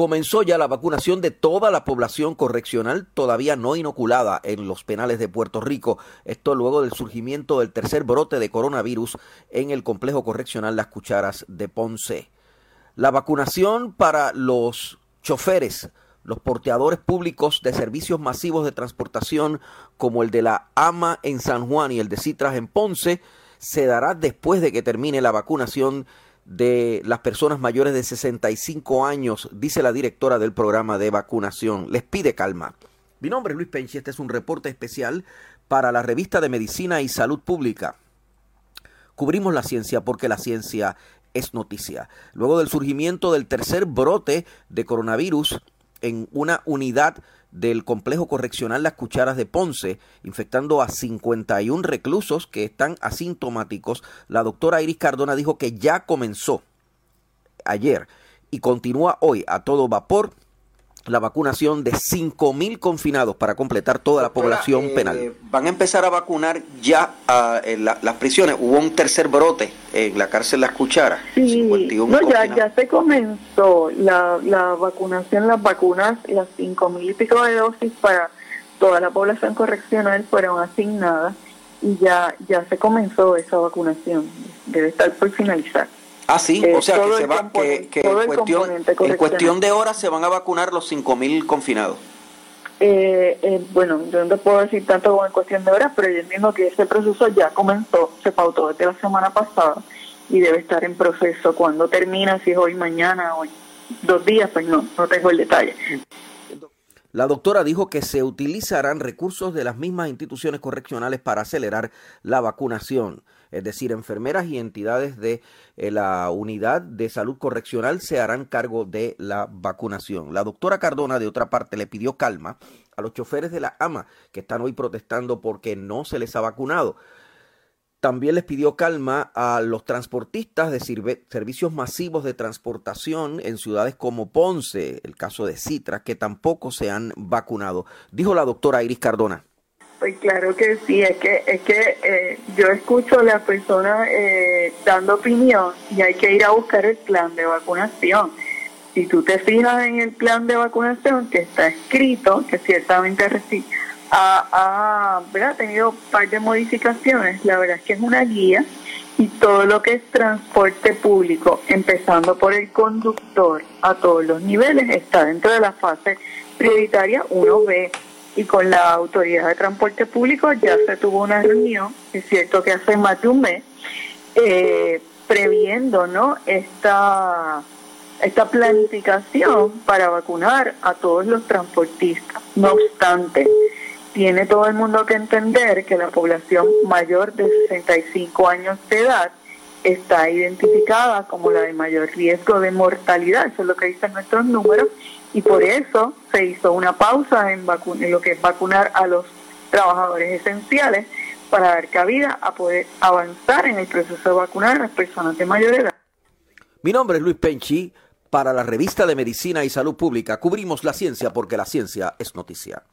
Comenzó ya la vacunación de toda la población correccional todavía no inoculada en los penales de Puerto Rico. Esto luego del surgimiento del tercer brote de coronavirus en el complejo correccional Las Cucharas de Ponce. La vacunación para los choferes, los porteadores públicos de servicios masivos de transportación como el de la AMA en San Juan y el de Citras en Ponce se dará después de que termine la vacunación de las personas mayores de 65 años, dice la directora del programa de vacunación. Les pide calma. Mi nombre es Luis Penchi, este es un reporte especial para la revista de Medicina y Salud Pública. Cubrimos la ciencia porque la ciencia es noticia. Luego del surgimiento del tercer brote de coronavirus en una unidad del complejo correccional Las Cucharas de Ponce, infectando a 51 reclusos que están asintomáticos. La doctora Iris Cardona dijo que ya comenzó ayer y continúa hoy a todo vapor la vacunación de 5.000 confinados para completar toda la población eh, penal. Van a empezar a vacunar ya a, en las prisiones. Hubo un tercer brote en la cárcel Las Cucharas. Sí, no, ya, ya se comenzó la, la vacunación, las vacunas, las 5.000 y pico de dosis para toda la población correccional fueron asignadas y ya, ya se comenzó esa vacunación. Debe estar por finalizar. Ah, sí, o sea que, se va, que, en, cuestión, en cuestión de horas se van a vacunar los 5.000 confinados. Eh, eh, bueno, yo no puedo decir tanto como en cuestión de horas, pero yo entiendo que ese proceso ya comenzó, se pautó desde la semana pasada y debe estar en proceso. Cuando termina, si es hoy, mañana, hoy, dos días, pues no, no tengo el detalle. La doctora dijo que se utilizarán recursos de las mismas instituciones correccionales para acelerar la vacunación es decir, enfermeras y entidades de eh, la unidad de salud correccional se harán cargo de la vacunación. La doctora Cardona, de otra parte, le pidió calma a los choferes de la AMA que están hoy protestando porque no se les ha vacunado. También les pidió calma a los transportistas de servicios masivos de transportación en ciudades como Ponce, el caso de Citra, que tampoco se han vacunado. Dijo la doctora Iris Cardona. Pues claro que sí, es que es que eh, yo escucho a las personas eh, dando opinión y hay que ir a buscar el plan de vacunación. Si tú te fijas en el plan de vacunación que está escrito, que ciertamente ha, ha tenido un par de modificaciones, la verdad es que es una guía y todo lo que es transporte público, empezando por el conductor a todos los niveles, está dentro de la fase prioritaria 1B y con la Autoridad de Transporte Público ya se tuvo una reunión, es cierto que hace más de un mes, eh, previendo ¿no? esta, esta planificación para vacunar a todos los transportistas. No obstante, tiene todo el mundo que entender que la población mayor de 65 años de edad está identificada como la de mayor riesgo de mortalidad, eso es lo que dicen nuestros números, y por eso se hizo una pausa en, en lo que es vacunar a los trabajadores esenciales para dar cabida a poder avanzar en el proceso de vacunar a las personas de mayor edad. Mi nombre es Luis Penchi. Para la revista de Medicina y Salud Pública cubrimos la ciencia porque la ciencia es noticia.